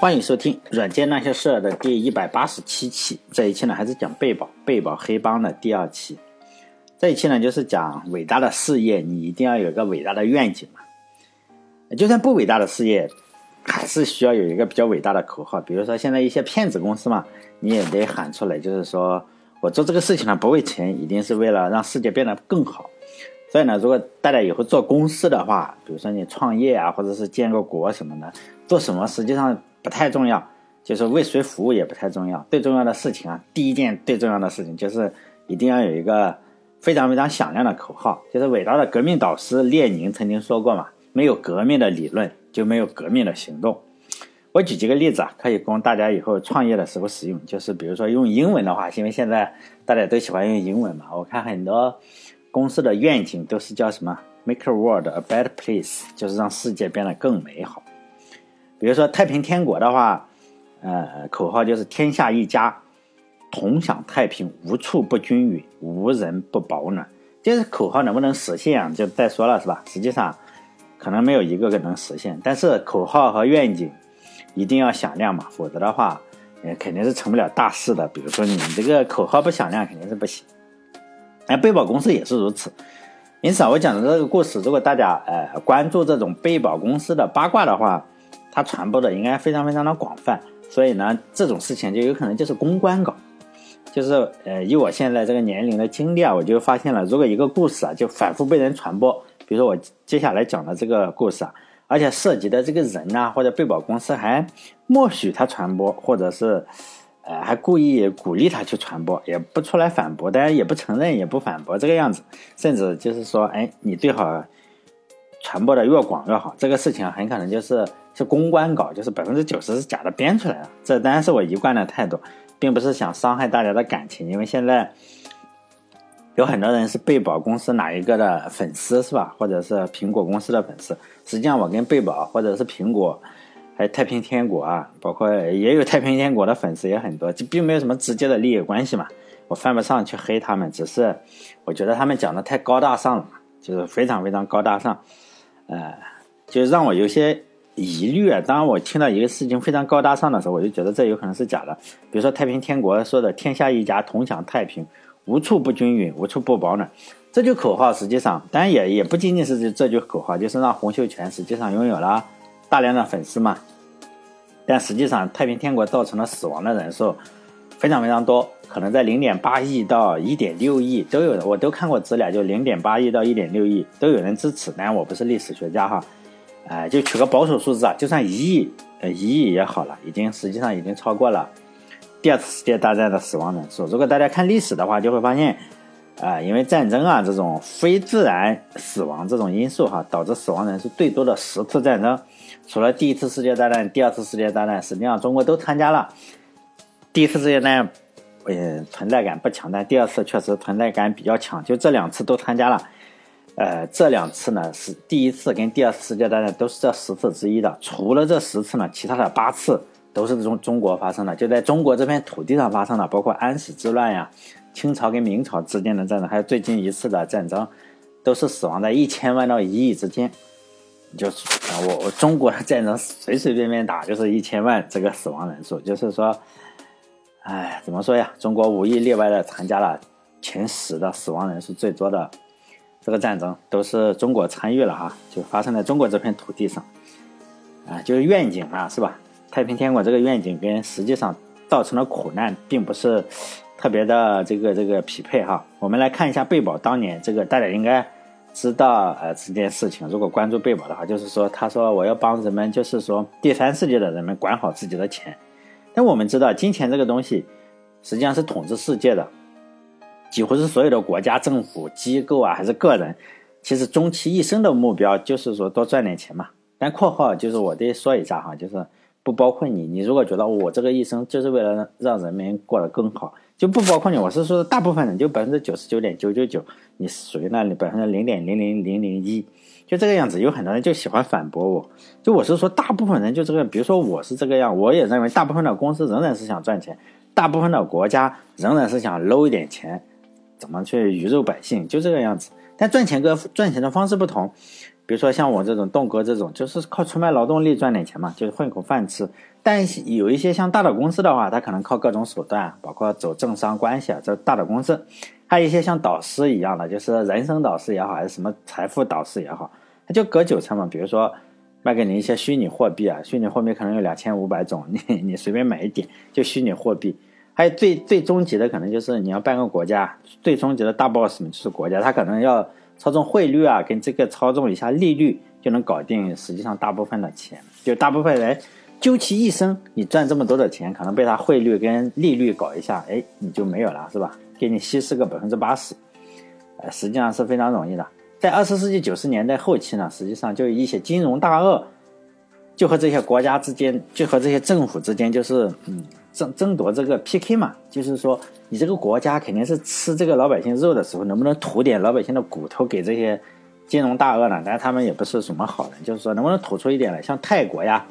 欢迎收听《软件那些事儿》的第一百八十七期。这一期呢，还是讲贝宝贝宝黑帮的第二期。这一期呢，就是讲伟大的事业，你一定要有一个伟大的愿景嘛。就算不伟大的事业，还是需要有一个比较伟大的口号。比如说，现在一些骗子公司嘛，你也得喊出来，就是说我做这个事情呢，不为钱，一定是为了让世界变得更好。所以呢，如果大家以后做公司的话，比如说你创业啊，或者是建个国什么的，做什么实际上。不太重要，就是为谁服务也不太重要。最重要的事情啊，第一件最重要的事情就是一定要有一个非常非常响亮的口号。就是伟大的革命导师列宁曾经说过嘛：“没有革命的理论，就没有革命的行动。”我举几个例子啊，可以供大家以后创业的时候使用。就是比如说用英文的话，因为现在大家都喜欢用英文嘛，我看很多公司的愿景都是叫什么 “Make the world a better place”，就是让世界变得更美好。比如说太平天国的话，呃，口号就是“天下一家，同享太平，无处不均匀，无人不保暖”。这是口号能不能实现啊？就再说了是吧？实际上，可能没有一个个能实现。但是口号和愿景一定要响亮嘛，否则的话，呃，肯定是成不了大事的。比如说你这个口号不响亮，肯定是不行。哎，贝宝公司也是如此。因此啊，我讲的这个故事，如果大家呃关注这种贝宝公司的八卦的话，它传播的应该非常非常的广泛，所以呢，这种事情就有可能就是公关稿，就是呃，以我现在这个年龄的经历啊，我就发现了，如果一个故事啊，就反复被人传播，比如说我接下来讲的这个故事啊，而且涉及的这个人呐，或者被保公司还默许他传播，或者是呃还故意鼓励他去传播，也不出来反驳，当然也不承认，也不反驳这个样子，甚至就是说，哎，你最好传播的越广越好，这个事情很可能就是。是公关稿，就是百分之九十是假的编出来的。这当然是我一贯的态度，并不是想伤害大家的感情。因为现在有很多人是贝宝公司哪一个的粉丝，是吧？或者是苹果公司的粉丝。实际上，我跟贝宝或者是苹果，还有太平天国啊，包括也有太平天国的粉丝也很多，就并没有什么直接的利益关系嘛。我犯不上去黑他们，只是我觉得他们讲的太高大上了，就是非常非常高大上，呃，就让我有些。疑虑啊！当，我听到一个事情非常高大上的时候，我就觉得这有可能是假的。比如说太平天国说的“天下一家，同享太平，无处不均匀，无处不保暖”，这句口号实际上，当然也也不仅仅是这这句口号，就是让洪秀全实际上拥有了大量的粉丝嘛。但实际上，太平天国造成了死亡的人数非常非常多，可能在零点八亿到一点六亿都有，我都看过资料，就零点八亿到一点六亿都有人支持。当然，我不是历史学家哈。哎，就取个保守数字啊，就算一亿，呃，一亿也好了，已经实际上已经超过了第二次世界大战的死亡人数。如果大家看历史的话，就会发现，啊，因为战争啊这种非自然死亡这种因素哈，导致死亡人数最多的十次战争，除了第一次世界大战、第二次世界大战，实际上中国都参加了。第一次世界大战，呃，存在感不强，但第二次确实存在感比较强，就这两次都参加了。呃，这两次呢是第一次跟第二次世界大战都是这十次之一的，除了这十次呢，其他的八次都是中中国发生的，就在中国这片土地上发生的，包括安史之乱呀、清朝跟明朝之间的战争，还有最近一次的战争，都是死亡在一千万到一亿之间。就是我我中国的战争随随便便打就是一千万这个死亡人数，就是说，哎，怎么说呀？中国无一例外的参加了前十的死亡人数最多的。这个战争都是中国参与了哈，就发生在中国这片土地上，啊，就是愿景嘛，是吧？太平天国这个愿景跟实际上造成的苦难并不是特别的这个这个匹配哈。我们来看一下贝宝当年这个，大家应该知道呃这件事情。如果关注贝宝的话，就是说他说我要帮人们，就是说第三世界的人们管好自己的钱。但我们知道金钱这个东西实际上是统治世界的。几乎是所有的国家、政府机构啊，还是个人，其实终其一生的目标就是说多赚点钱嘛。但括号就是我得说一下哈，就是不包括你。你如果觉得我这个一生就是为了让人民过得更好，就不包括你。我是说大部分人，就百分之九十九点九九九，你属于那里百分之零点零零零零一，就这个样子。有很多人就喜欢反驳我，就我是说大部分人就这个，比如说我是这个样，我也认为大部分的公司仍然是想赚钱，大部分的国家仍然是想搂一点钱。怎么去鱼肉百姓，就这个样子。但赚钱跟赚钱的方式不同，比如说像我这种栋哥这种，就是靠出卖劳动力赚点钱嘛，就是混口饭吃。但有一些像大的公司的话，他可能靠各种手段，包括走政商关系啊，这大的公司；还有一些像导师一样的，就是人生导师也好，还是什么财富导师也好，他就割韭菜嘛。比如说卖给你一些虚拟货币啊，虚拟货币可能有两千五百种，你你随便买一点就虚拟货币。还有最最终极的可能就是你要办个国家，最终极的大 boss 们就是国家，他可能要操纵汇率啊，跟这个操纵一下利率就能搞定。实际上大部分的钱，就大部分人。究其一生，你赚这么多的钱，可能被他汇率跟利率搞一下，哎，你就没有了，是吧？给你稀释个百分之八十，呃，实际上是非常容易的。在二十世纪九十年代后期呢，实际上就一些金融大鳄，就和这些国家之间，就和这些政府之间，就是嗯，争争夺这个 PK 嘛，就是说，你这个国家肯定是吃这个老百姓肉的时候，能不能吐点老百姓的骨头给这些金融大鳄呢？但是他们也不是什么好人，就是说，能不能吐出一点来？像泰国呀。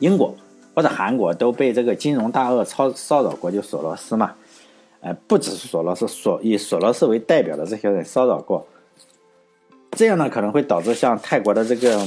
英国或者韩国都被这个金融大鳄操骚扰过，就索罗斯嘛，呃，不只是索罗斯，索以索罗斯为代表的这些人骚扰过，这样呢可能会导致像泰国的这个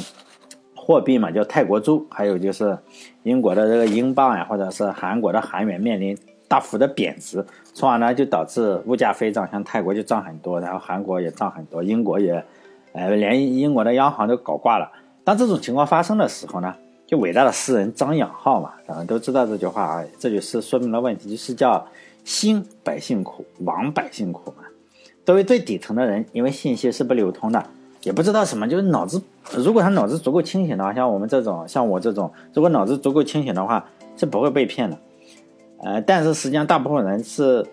货币嘛，叫泰国铢，还有就是英国的这个英镑呀，或者是韩国的韩元面临大幅的贬值，从而呢就导致物价飞涨，像泰国就涨很多，然后韩国也涨很多，英国也，呃，连英国的央行都搞挂了。当这种情况发生的时候呢？就伟大的诗人张养浩嘛，咱们都知道这句话啊。这句诗说明了问题，就是叫“兴百姓苦，亡百姓苦”嘛。作为最底层的人，因为信息是不流通的，也不知道什么，就是脑子。如果他脑子足够清醒的话，像我们这种，像我这种，如果脑子足够清醒的话，是不会被骗的。呃，但是实际上大部分人是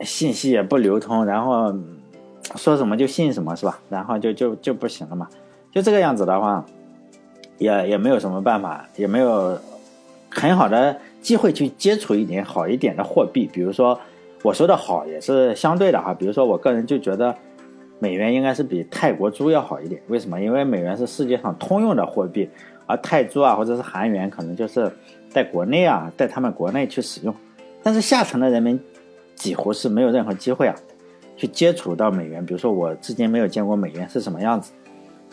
信息也不流通，然后说什么就信什么，是吧？然后就就就不行了嘛。就这个样子的话。也也没有什么办法，也没有很好的机会去接触一点好一点的货币。比如说，我说的好也是相对的哈。比如说，我个人就觉得美元应该是比泰国猪要好一点。为什么？因为美元是世界上通用的货币，而泰铢啊或者是韩元可能就是在国内啊，在他们国内去使用。但是下层的人们几乎是没有任何机会啊去接触到美元。比如说，我至今没有见过美元是什么样子，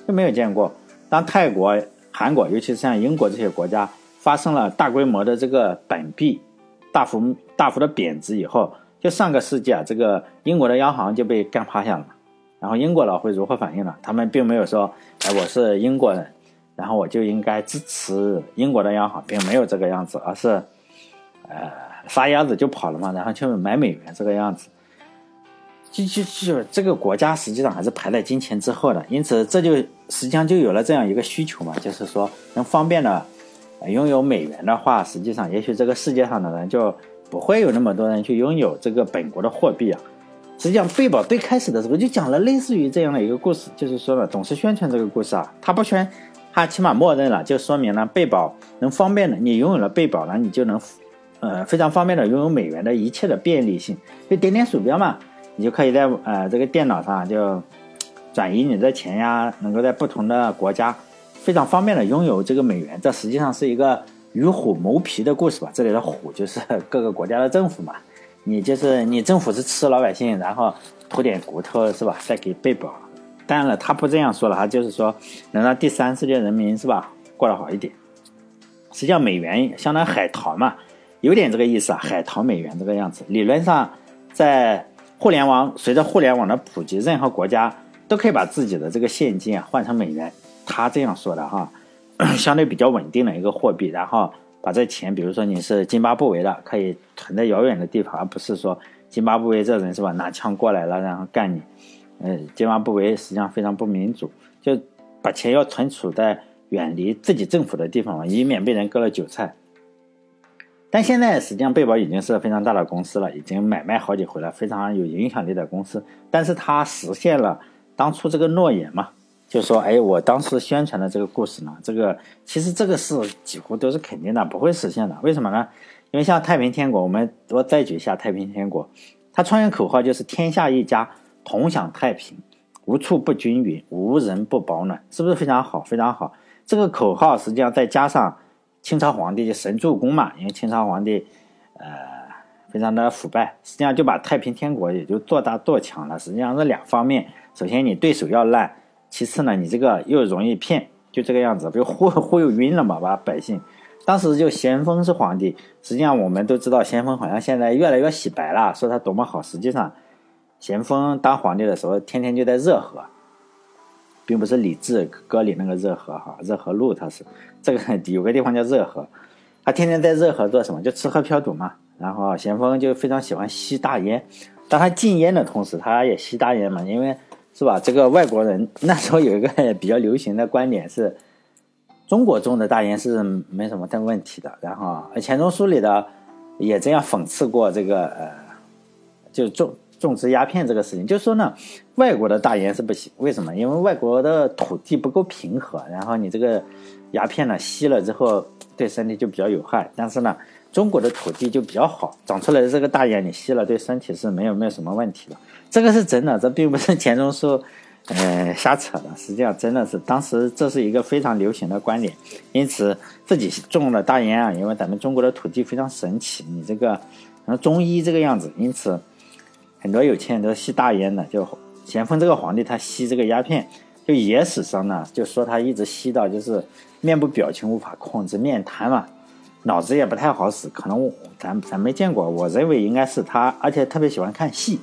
就没有见过。当泰国。韩国，尤其是像英国这些国家，发生了大规模的这个本币大幅大幅的贬值以后，就上个世纪啊，这个英国的央行就被干趴下了。然后英国佬会如何反应呢？他们并没有说，哎，我是英国人，然后我就应该支持英国的央行，并没有这个样子，而是，呃，撒丫子就跑了嘛，然后去买美元这个样子。就就就这个国家实际上还是排在金钱之后的，因此这就实际上就有了这样一个需求嘛，就是说能方便的拥有美元的话，实际上也许这个世界上的人就不会有那么多人去拥有这个本国的货币啊。实际上贝宝最开始的时候就讲了类似于这样的一个故事，就是说呢，总是宣传这个故事啊，他不宣，他起码默认了，就说明呢贝宝能方便的，你拥有了贝宝呢，你就能呃非常方便的拥有美元的一切的便利性，就点点鼠标嘛。你就可以在呃这个电脑上就转移你的钱呀，能够在不同的国家非常方便的拥有这个美元。这实际上是一个与虎谋皮的故事吧？这里的虎就是各个国家的政府嘛。你就是你政府是吃老百姓，然后吐点骨头是吧？再给贝宝。当然了，他不这样说了，他就是说能让第三世界人民是吧过得好一点。实际上美元相当于海淘嘛，有点这个意思啊，海淘美元这个样子。理论上在互联网随着互联网的普及，任何国家都可以把自己的这个现金啊换成美元。他这样说的哈，相对比较稳定的一个货币。然后把这钱，比如说你是津巴布韦的，可以存在遥远的地方，而不是说津巴布韦这人是吧拿枪过来了然后干你。呃，津巴布韦实际上非常不民主，就把钱要存储在远离自己政府的地方，以免被人割了韭菜。但现在实际上贝宝已经是非常大的公司了，已经买卖好几回了，非常有影响力的公司。但是它实现了当初这个诺言嘛，就说，哎，我当时宣传的这个故事呢，这个其实这个是几乎都是肯定的，不会实现的。为什么呢？因为像太平天国，我们我再举一下太平天国，它创业口号就是天下一家，同享太平，无处不均匀，无人不保暖，是不是非常好？非常好。这个口号实际上再加上。清朝皇帝就神助攻嘛，因为清朝皇帝，呃，非常的腐败，实际上就把太平天国也就做大做强了。实际上是两方面，首先你对手要烂，其次呢你这个又容易骗，就这个样子，被忽忽悠晕了嘛，把百姓。当时就咸丰是皇帝，实际上我们都知道咸丰好像现在越来越洗白了，说他多么好。实际上，咸丰当皇帝的时候，天天就在热河，并不是李治歌里那个热河哈，热河路他是这个有个地方叫热河，他天天在热河做什么？就吃喝嫖赌嘛。然后咸丰就非常喜欢吸大烟，当他禁烟的同时，他也吸大烟嘛，因为是吧？这个外国人那时候有一个比较流行的观点是。中国种的大烟是没什么大问题的，然后钱钟书里的也这样讽刺过这个呃，就种种植鸦片这个事情，就说呢，外国的大烟是不行，为什么？因为外国的土地不够平和，然后你这个鸦片呢吸了之后对身体就比较有害，但是呢，中国的土地就比较好，长出来的这个大烟你吸了对身体是没有没有什么问题的，这个是真的，这并不是钱钟书。呃，瞎扯的，实际上真的是当时这是一个非常流行的观点，因此自己种了大烟啊，因为咱们中国的土地非常神奇，你这个然后中医这个样子，因此很多有钱人都吸大烟的。就咸丰这个皇帝，他吸这个鸦片，就野史上呢就说他一直吸到就是面部表情无法控制，面瘫嘛，脑子也不太好使，可能咱咱没见过，我认为应该是他，而且特别喜欢看戏。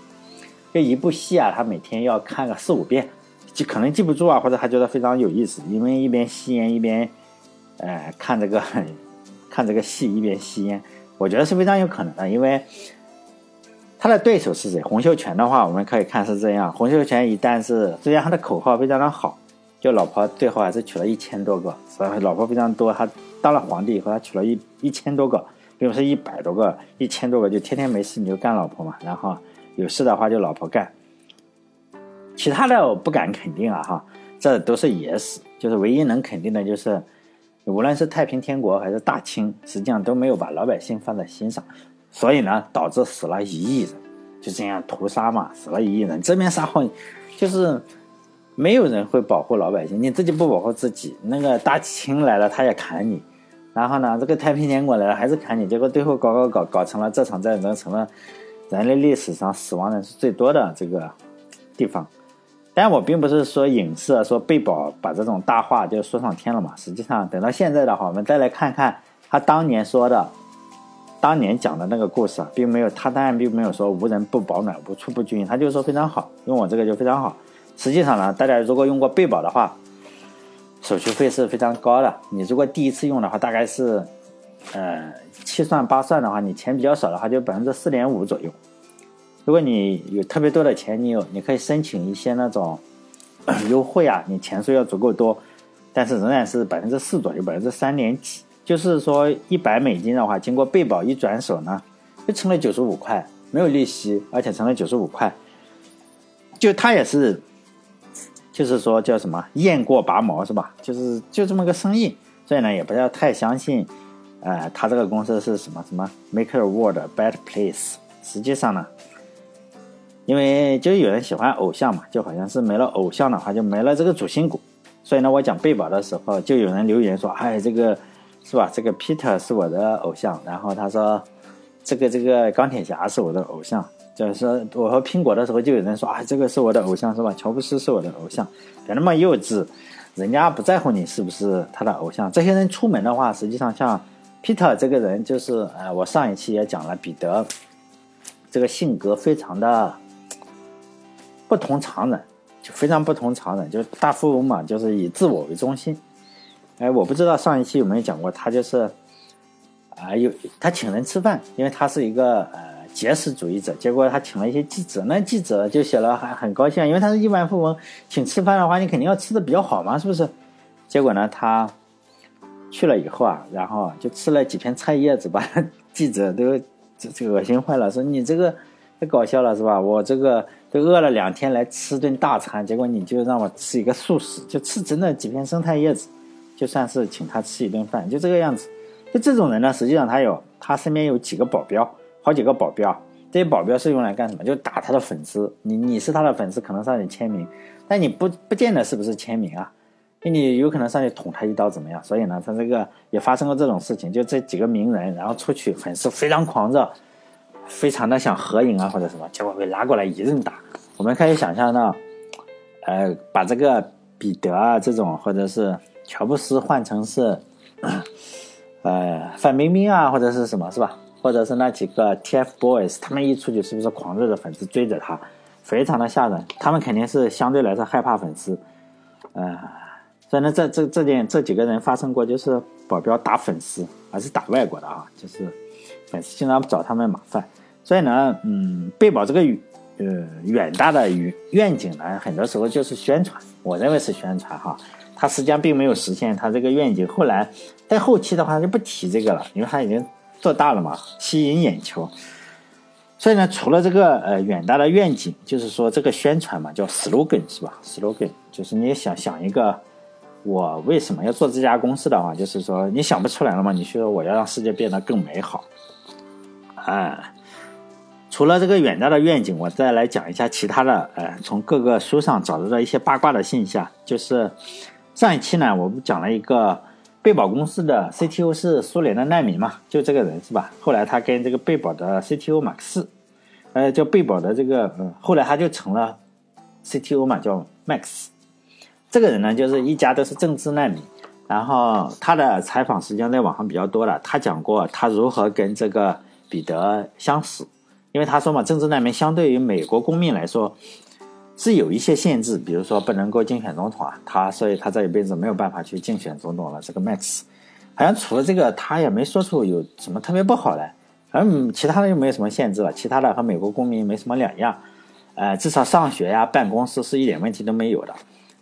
这一部戏啊，他每天要看个四五遍，就可能记不住啊，或者他觉得非常有意思，因为一边吸烟一边，呃，看这个 看这个戏一边吸烟，我觉得是非常有可能的。因为他的对手是谁？洪秀全的话，我们可以看是这样：洪秀全一旦是，虽然他的口号非常的好，就老婆最后还是娶了一千多个，所以老婆非常多。他当了皇帝以后，他娶了一一千多个，并不是一百多个，一千多个，就天天没事你就干老婆嘛，然后。有事的话就老婆干，其他的我不敢肯定啊哈，这都是野史，就是唯一能肯定的就是，无论是太平天国还是大清，实际上都没有把老百姓放在心上，所以呢导致死了一亿人，就这样屠杀嘛，死了一亿人，这边杀后就是没有人会保护老百姓，你自己不保护自己，那个大清来了他也砍你，然后呢这个太平天国来了还是砍你，结果最后搞搞搞搞成了这场战争成了。人类历史上死亡人数最多的这个地方，但我并不是说影射说贝宝把这种大话就说上天了嘛。实际上，等到现在的话，我们再来看看他当年说的、当年讲的那个故事啊，并没有他当然并没有说无人不保暖、无处不均，他就说非常好，用我这个就非常好。实际上呢，大家如果用过贝宝的话，手续费是非常高的。你如果第一次用的话，大概是。呃，七算八算的话，你钱比较少的话，就百分之四点五左右。如果你有特别多的钱，你有你可以申请一些那种优惠啊，你钱数要足够多，但是仍然是百分之四左右，百分之三点几。就是说，一百美金的话，经过贝宝一转手呢，就成了九十五块，没有利息，而且成了九十五块。就他也是，就是说叫什么雁过拔毛是吧？就是就这么个生意，所以呢，也不要太相信。呃，他这个公司是什么什么 make the world a better place？实际上呢，因为就有人喜欢偶像嘛，就好像是没了偶像的话，就没了这个主心骨。所以呢，我讲贝宝的时候，就有人留言说：“哎，这个是吧？这个 Peter 是我的偶像。”然后他说：“这个这个钢铁侠是我的偶像。”就是，我和苹果的时候，就有人说：“啊，这个是我的偶像，是吧？”乔布斯是我的偶像，别那么幼稚，人家不在乎你是不是他的偶像。这些人出门的话，实际上像。Peter 这个人就是，呃，我上一期也讲了，彼得这个性格非常的不同常人，就非常不同常人，就是大富翁嘛，就是以自我为中心。哎，我不知道上一期有没有讲过，他就是啊，有他请人吃饭，因为他是一个呃节食主义者，结果他请了一些记者，那记者就写了还很高兴，因为他是亿万富翁，请吃饭的话，你肯定要吃的比较好嘛，是不是？结果呢，他。去了以后啊，然后就吃了几片菜叶子，把 记者都这这恶心坏了，说你这个太搞笑了是吧？我这个都饿了两天来吃顿大餐，结果你就让我吃一个素食，就吃整整几片生菜叶子，就算是请他吃一顿饭，就这个样子。就这种人呢，实际上他有他身边有几个保镖，好几个保镖，这些保镖是用来干什么？就打他的粉丝。你你是他的粉丝，可能上去签名，但你不不见得是不是签名啊？你有可能上去捅他一刀怎么样？所以呢，他这个也发生过这种事情。就这几个名人，然后出去粉丝非常狂热，非常的想合影啊或者什么，结果被拉过来一顿打。我们可以想象到，呃，把这个彼得啊这种或者是乔布斯换成是呃范冰冰啊，或者是什么是吧？或者是那几个 TFBOYS，他们一出去是不是狂热的粉丝追着他，非常的吓人。他们肯定是相对来说害怕粉丝，呃，所以呢，这这这件这几个人发生过，就是保镖打粉丝，而是打外国的啊，就是粉丝经常找他们麻烦。所以呢，嗯，贝宝这个呃远大的愿愿景呢，很多时候就是宣传，我认为是宣传哈。他实际上并没有实现他这个愿景。后来在后期的话就不提这个了，因为他已经做大了嘛，吸引眼球。所以呢，除了这个呃远大的愿景，就是说这个宣传嘛，叫 slogan 是吧？slogan 就是你想想一个，我为什么要做这家公司的话，就是说你想不出来了嘛？你说我要让世界变得更美好，啊。除了这个远大的愿景，我再来讲一下其他的。呃，从各个书上找到的一些八卦的信息啊，就是上一期呢，我们讲了一个贝宝公司的 CTO 是苏联的难民嘛，就这个人是吧？后来他跟这个贝宝的 CTO 马克思，呃，叫贝宝的这个，后来他就成了 CTO 嘛，叫 Max。这个人呢，就是一家都是政治难民。然后他的采访实际上在网上比较多了，他讲过他如何跟这个彼得相识。因为他说嘛，政治难民相对于美国公民来说是有一些限制，比如说不能够竞选总统啊。他所以他这一辈子没有办法去竞选总统了。这个 Max 好像除了这个，他也没说出有什么特别不好的，嗯，其他的又没有什么限制了。其他的和美国公民没什么两样，呃，至少上学呀、办公室是一点问题都没有的。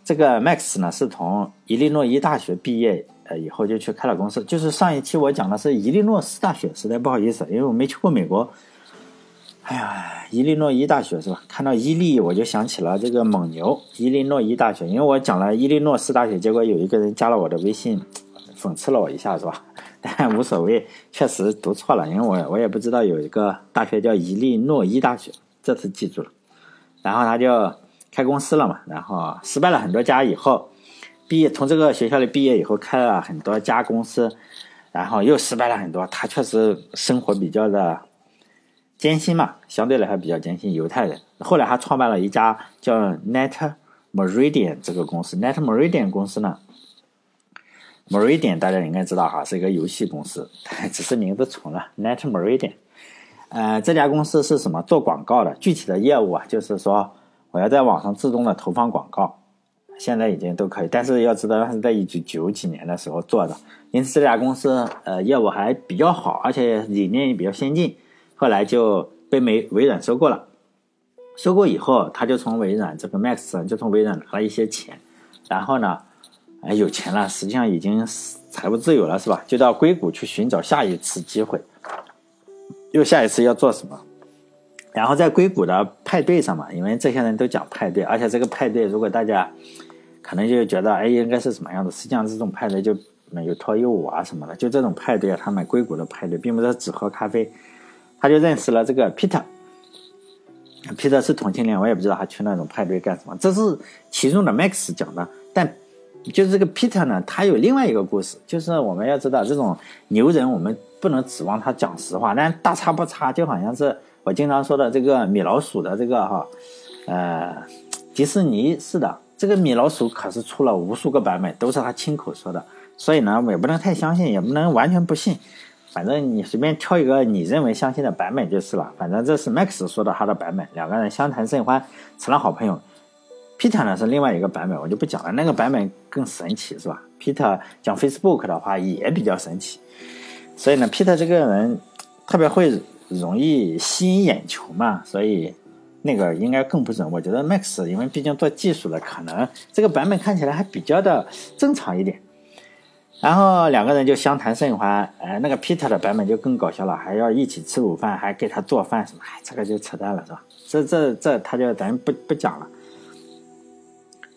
这个 Max 呢，是从伊利诺伊大学毕业，呃，以后就去开了公司。就是上一期我讲的是伊利诺斯大学，实在不好意思，因为我没去过美国。哎呀，伊利诺伊大学是吧？看到伊利，我就想起了这个蒙牛。伊利诺伊大学，因为我讲了伊利诺斯大学，结果有一个人加了我的微信，讽刺了我一下，是吧？但无所谓，确实读错了，因为我我也不知道有一个大学叫伊利诺伊大学，这次记住了。然后他就开公司了嘛，然后失败了很多家以后，毕业从这个学校里毕业以后，开了很多家公司，然后又失败了很多。他确实生活比较的。艰辛嘛，相对来说比较艰辛。犹太人后来还创办了一家叫 Net Meridian 这个公司。Net Meridian 公司呢，Meridian 大家应该知道哈，是一个游戏公司，只是名字重了。Net Meridian，呃，这家公司是什么？做广告的。具体的业务啊，就是说我要在网上自动的投放广告，现在已经都可以。但是要知道，是在一九九几年的时候做的，因此这家公司呃业务还比较好，而且理念也比较先进。后来就被美微软收购了，收购以后，他就从微软这个 Max 就从微软拿了一些钱，然后呢，哎有钱了，实际上已经财务自由了，是吧？就到硅谷去寻找下一次机会，又下一次要做什么？然后在硅谷的派对上嘛，因为这些人都讲派对，而且这个派对如果大家可能就觉得哎应该是什么样的，实际上这种派对就没有脱衣舞啊什么的，就这种派对啊，他们硅谷的派对并不是只喝咖啡。他就认识了这个 Peter，Peter 是同性恋，我也不知道他去那种派对干什么。这是其中的 Max 讲的，但就是这个 Peter 呢，他有另外一个故事，就是我们要知道这种牛人，我们不能指望他讲实话，但大差不差，就好像是我经常说的这个米老鼠的这个哈，呃，迪士尼似的，这个米老鼠可是出了无数个版本，都是他亲口说的，所以呢，我也不能太相信，也不能完全不信。反正你随便挑一个你认为相信的版本就是了。反正这是 Max 说的他的版本，两个人相谈甚欢，成了好朋友。Peter 呢是另外一个版本，我就不讲了。那个版本更神奇，是吧？Peter 讲 Facebook 的话也比较神奇。所以呢，Peter 这个人特别会容易吸引眼球嘛，所以那个应该更不准。我觉得 Max 因为毕竟做技术的，可能这个版本看起来还比较的正常一点。然后两个人就相谈甚欢，哎，那个 Peter 的版本就更搞笑了，还要一起吃午饭，还给他做饭什么，哎，这个就扯淡了，是吧？这这这，他就咱不不讲了。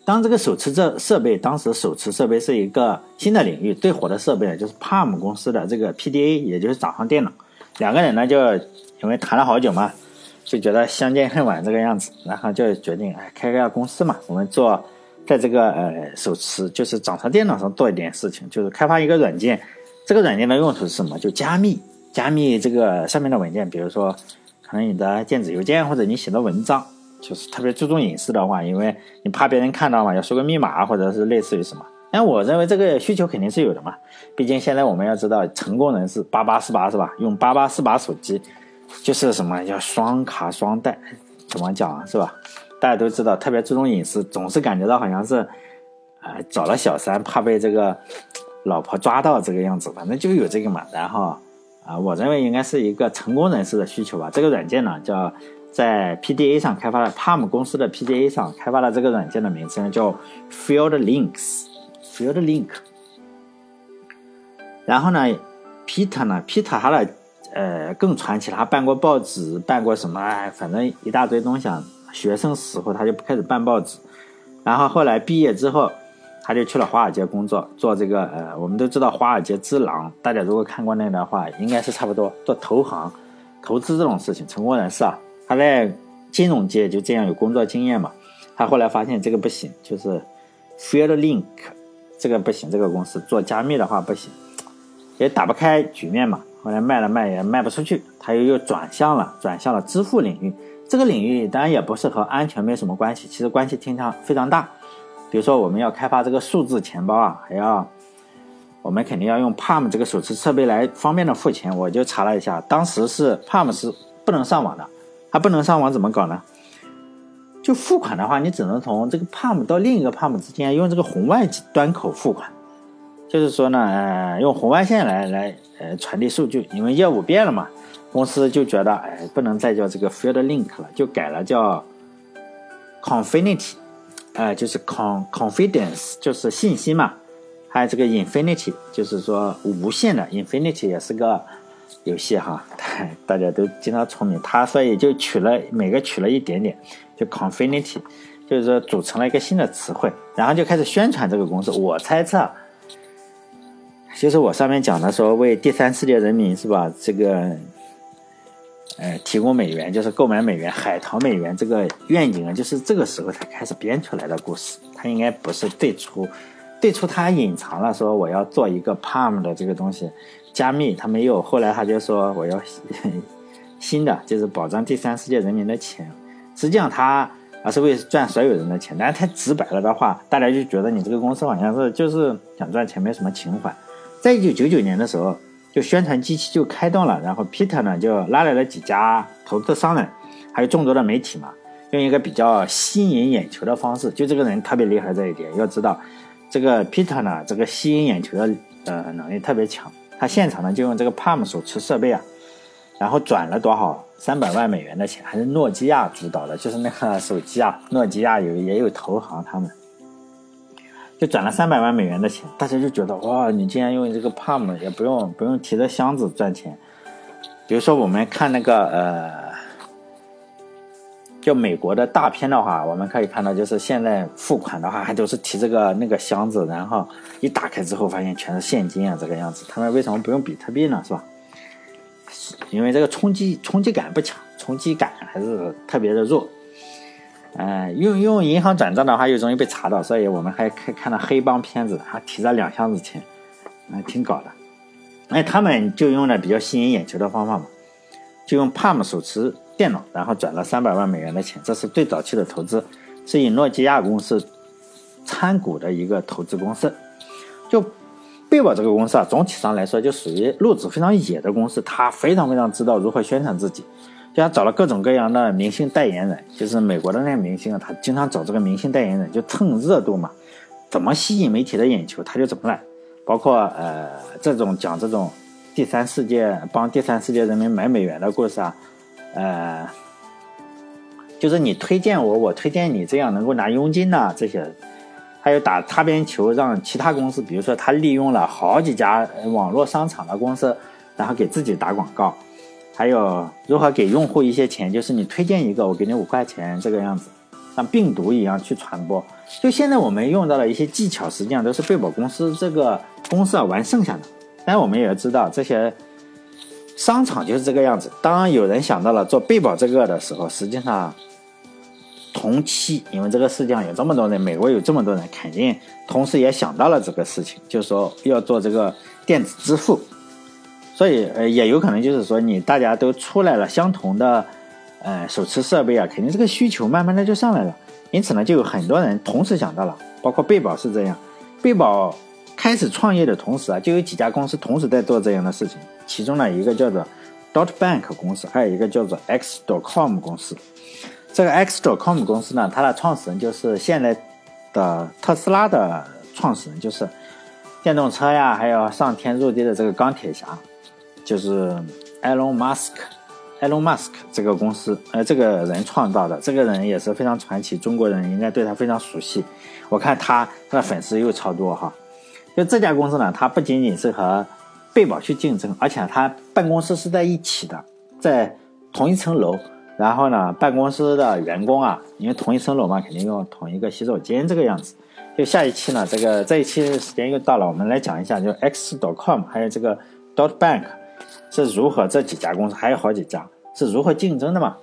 当这个手持这设备，当时手持设备是一个新的领域，最火的设备呢，就是 Palm 公司的这个 PDA，也就是掌上电脑。两个人呢，就因为谈了好久嘛，就觉得相见恨晚这个样子，然后就决定，哎，开个公司嘛，我们做。在这个呃手持就是掌上电脑上做一点事情，就是开发一个软件。这个软件的用途是什么？就加密，加密这个上面的文件。比如说，可能你的电子邮件或者你写的文章，就是特别注重隐私的话，因为你怕别人看到嘛，要输个密码或者是类似于什么，但我认为这个需求肯定是有的嘛，毕竟现在我们要知道，成功人士八八四八是吧？用八八四八手机，就是什么叫双卡双待，怎么讲啊是吧？大家都知道，特别注重隐私，总是感觉到好像是，呃，找了小三怕被这个老婆抓到这个样子，反正就有这个嘛。然后啊，我认为应该是一个成功人士的需求吧。这个软件呢，叫在 PDA 上开发的，Palm 公司的 PDA 上开发的这个软件的名称叫 Field Links。Field Link，然后呢，Peter 呢，Peter 他的呃更传奇，他办过报纸，办过什么，反正一大堆东西啊。学生死后，他就开始办报纸，然后后来毕业之后，他就去了华尔街工作，做这个呃，我们都知道华尔街之狼，大家如果看过那段话，应该是差不多做投行、投资这种事情，成功人士啊，他在金融界就这样有工作经验嘛。他后来发现这个不行，就是 Field Link。这个不行，这个公司做加密的话不行，也打不开局面嘛。后来卖了卖也卖不出去，他又又转向了，转向了支付领域。这个领域当然也不是和安全没什么关系，其实关系非常非常大。比如说我们要开发这个数字钱包啊，还要我们肯定要用 Palm 这个手持设备来方便的付钱。我就查了一下，当时是 Palm 是不能上网的，它不能上网怎么搞呢？就付款的话，你只能从这个 Palm 到另一个 Palm 之间用这个红外端口付款，就是说呢，呃，用红外线来来呃传递数据。因为业务变了嘛，公司就觉得哎，不能再叫这个 Field Link 了，就改了叫 Confinity，哎，就是 Con Confidence，就是信息嘛。还有这个 Infinity，就是说无限的 Infinity 也是个游戏哈，大家都经常聪明，他所以就取了每个取了一点点。就 Confinity，就是说组成了一个新的词汇，然后就开始宣传这个公司。我猜测，就是我上面讲的说为第三世界人民是吧？这个，呃，提供美元就是购买美元、海淘美元这个愿景啊，就是这个时候才开始编出来的故事。他应该不是最初，最初他隐藏了说我要做一个 Palm 的这个东西加密，他没有。后来他就说我要 新的，就是保障第三世界人民的钱。实际上他啊是为赚所有人的钱，但是太直白了的话，大家就觉得你这个公司好像是就是想赚钱，没什么情怀。在一九九九年的时候，就宣传机器就开动了，然后 Peter 呢就拉来了几家投资商人，还有众多的媒体嘛，用一个比较吸引眼球的方式，就这个人特别厉害这一点。要知道，这个 Peter 呢，这个吸引眼球的呃能力特别强，他现场呢就用这个 Palm 手持设备啊，然后转了多少？三百万美元的钱还是诺基亚主导的，就是那个手机啊，诺基亚有也有投行，他们就转了三百万美元的钱，大家就觉得哇，你竟然用这个 Palm 也不用不用提着箱子赚钱。比如说我们看那个呃，就美国的大片的话，我们可以看到，就是现在付款的话还都是提这个那个箱子，然后一打开之后发现全是现金啊，这个样子。他们为什么不用比特币呢？是吧？因为这个冲击冲击感不强，冲击感还是特别的弱。嗯，用用银行转账的话又容易被查到，所以我们还可以看到黑帮片子，还提着两箱子钱，嗯，挺搞的。哎，他们就用了比较吸引眼球的方法嘛，就用 Palm 手持电脑，然后转了三百万美元的钱，这是最早期的投资，是以诺基亚公司参股的一个投资公司，就。贝宝这个公司啊，总体上来说就属于路子非常野的公司，他非常非常知道如何宣传自己，就他找了各种各样的明星代言人，就是美国的那些明星啊，他经常找这个明星代言人，就蹭热度嘛，怎么吸引媒体的眼球他就怎么来，包括呃这种讲这种第三世界帮第三世界人民买美元的故事啊，呃，就是你推荐我，我推荐你，这样能够拿佣金呐这些。还有打擦边球，让其他公司，比如说他利用了好几家网络商场的公司，然后给自己打广告。还有如何给用户一些钱，就是你推荐一个，我给你五块钱，这个样子，像病毒一样去传播。就现在我们用到的一些技巧，实际上都是贝宝公司这个公司啊玩剩下的。但我们也要知道，这些商场就是这个样子。当有人想到了做贝宝这个的时候，实际上。同期，因为这个世界上有这么多人，美国有这么多人，肯定同时也想到了这个事情，就是说要做这个电子支付，所以呃也有可能就是说你大家都出来了相同的呃手持设备啊，肯定这个需求慢慢的就上来了，因此呢就有很多人同时想到了，包括贝宝是这样，贝宝开始创业的同时啊，就有几家公司同时在做这样的事情。其中呢，一个叫做 Dot Bank 公司，还有一个叫做 X.com 公司。这个 X.com 公司呢，它的创始人就是现在的特斯拉的创始人，就是电动车呀，还有上天入地的这个钢铁侠，就是 Elon Musk。Elon Musk 这个公司，呃，这个人创造的，这个人也是非常传奇，中国人应该对他非常熟悉。我看他他的粉丝又超多哈。就这家公司呢，它不仅仅是和贝宝去竞争，而且它办公室是在一起的，在同一层楼。然后呢，办公室的员工啊，因为同一层楼嘛，肯定用同一个洗手间这个样子。就下一期呢，这个这一期时间又到了，我们来讲一下，就 X.com 还有这个 Dot Bank。是如何这几家公司还有好几家是如何竞争的嘛？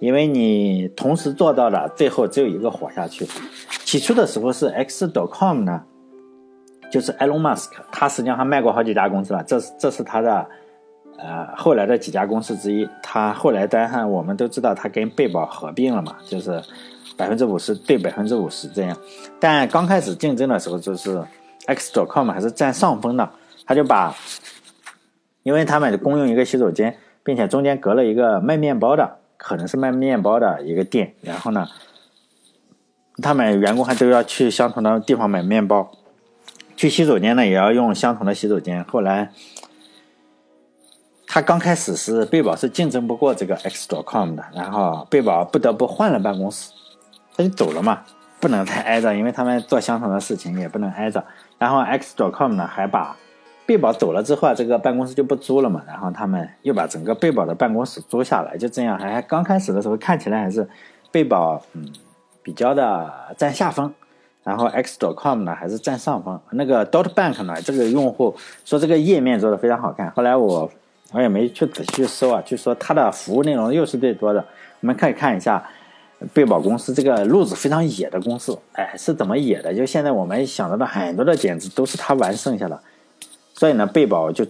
因为你同时做到了，最后只有一个活下去。起初的时候是 X.com 呢，就是 Elon Musk，他实际上还卖过好几家公司了。这是这是他的呃后来的几家公司之一。他后来当然我们都知道，他跟贝宝合并了嘛，就是百分之五十对百分之五十这样。但刚开始竞争的时候，就是 X.com 还是占上风的，他就把。因为他们共用一个洗手间，并且中间隔了一个卖面包的，可能是卖面包的一个店。然后呢，他们员工还都要去相同的地方买面包，去洗手间呢也要用相同的洗手间。后来，他刚开始是贝宝是竞争不过这个 X.com 的，然后贝宝不得不换了办公室，他就走了嘛，不能太挨着，因为他们做相同的事情也不能挨着。然后 X.com 呢还把。贝宝走了之后啊，这个办公室就不租了嘛，然后他们又把整个贝宝的办公室租下来，就这样，还刚开始的时候看起来还是贝宝嗯比较的占下风，然后 X.com 呢还是占上风。那个 Dot Bank 呢，这个用户说这个页面做的非常好看，后来我我也没去仔细去搜啊，据说它的服务内容又是最多的。我们可以看一下贝宝公司这个路子非常野的公司，哎，是怎么野的？就现在我们想到的很多的点子都是他玩剩下的。所以呢，贝宝就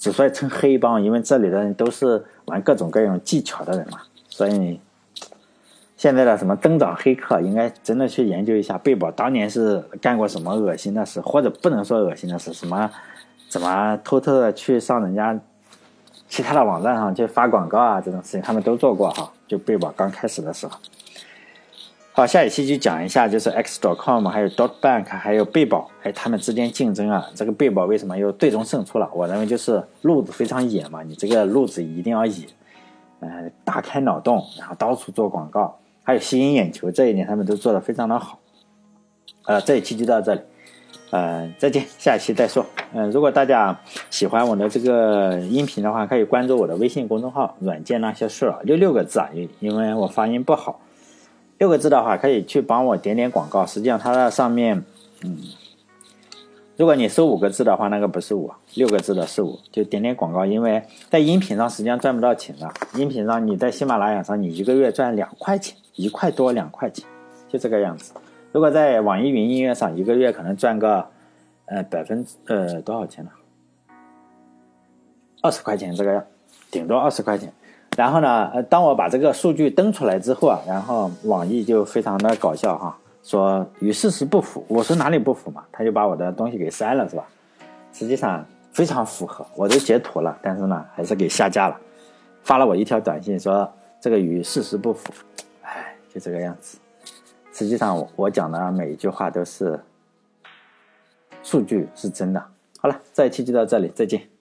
之所以称黑帮，因为这里的人都是玩各种各样技巧的人嘛。所以现在的什么登长黑客，应该真的去研究一下贝宝当年是干过什么恶心的事，或者不能说恶心的事，什么怎么偷偷的去上人家其他的网站上去发广告啊，这种事情他们都做过哈。就贝宝刚开始的时候。好，下一期就讲一下，就是 X.com 还有 Dot Bank 还有贝宝，哎，他们之间竞争啊，这个贝宝为什么又最终胜出了？我认为就是路子非常野嘛，你这个路子一定要野，呃，大开脑洞，然后到处做广告，还有吸引眼球，这一点他们都做得非常的好。呃，这一期就到这里，呃，再见，下一期再说。嗯，如果大家喜欢我的这个音频的话，可以关注我的微信公众号“软件那些事儿”，就六个字啊，因因为我发音不好。六个字的话，可以去帮我点点广告。实际上，它的上面，嗯，如果你搜五个字的话，那个不是我；六个字的是我，就点点广告。因为在音频上实际上赚不到钱的，音频上你在喜马拉雅上，你一个月赚两块钱，一块多两块钱，就这个样子。如果在网易云音乐上，一个月可能赚个，呃，百分之呃多少钱呢？二十块钱这个样，顶多二十块钱。然后呢？呃，当我把这个数据登出来之后啊，然后网易就非常的搞笑哈，说与事实不符。我说哪里不符嘛？他就把我的东西给删了，是吧？实际上非常符合，我都截图了，但是呢，还是给下架了，发了我一条短信说这个与事实不符。哎，就这个样子。实际上我讲的每一句话都是数据是真的。好了，这一期就到这里，再见。